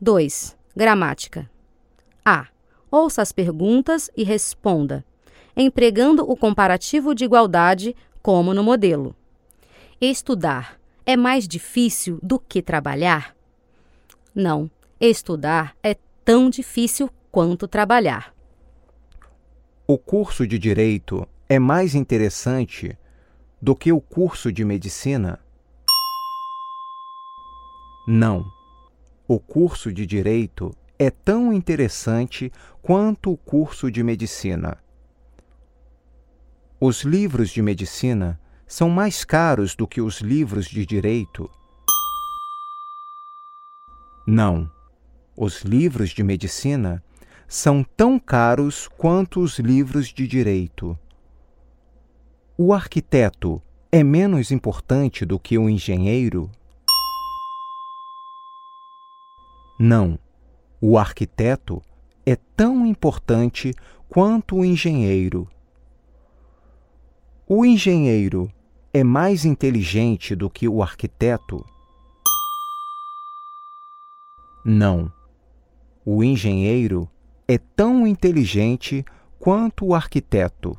2. Gramática. A. Ouça as perguntas e responda, empregando o comparativo de igualdade como no modelo. Estudar é mais difícil do que trabalhar? Não, estudar é tão difícil quanto trabalhar. O curso de direito é mais interessante do que o curso de medicina? Não. O curso de direito é tão interessante quanto o curso de medicina. Os livros de medicina são mais caros do que os livros de direito? Não. Os livros de medicina são tão caros quanto os livros de direito. O arquiteto é menos importante do que o engenheiro? Não. O arquiteto é tão importante quanto o engenheiro. O engenheiro é mais inteligente do que o arquiteto? Não. O engenheiro é tão inteligente quanto o arquiteto.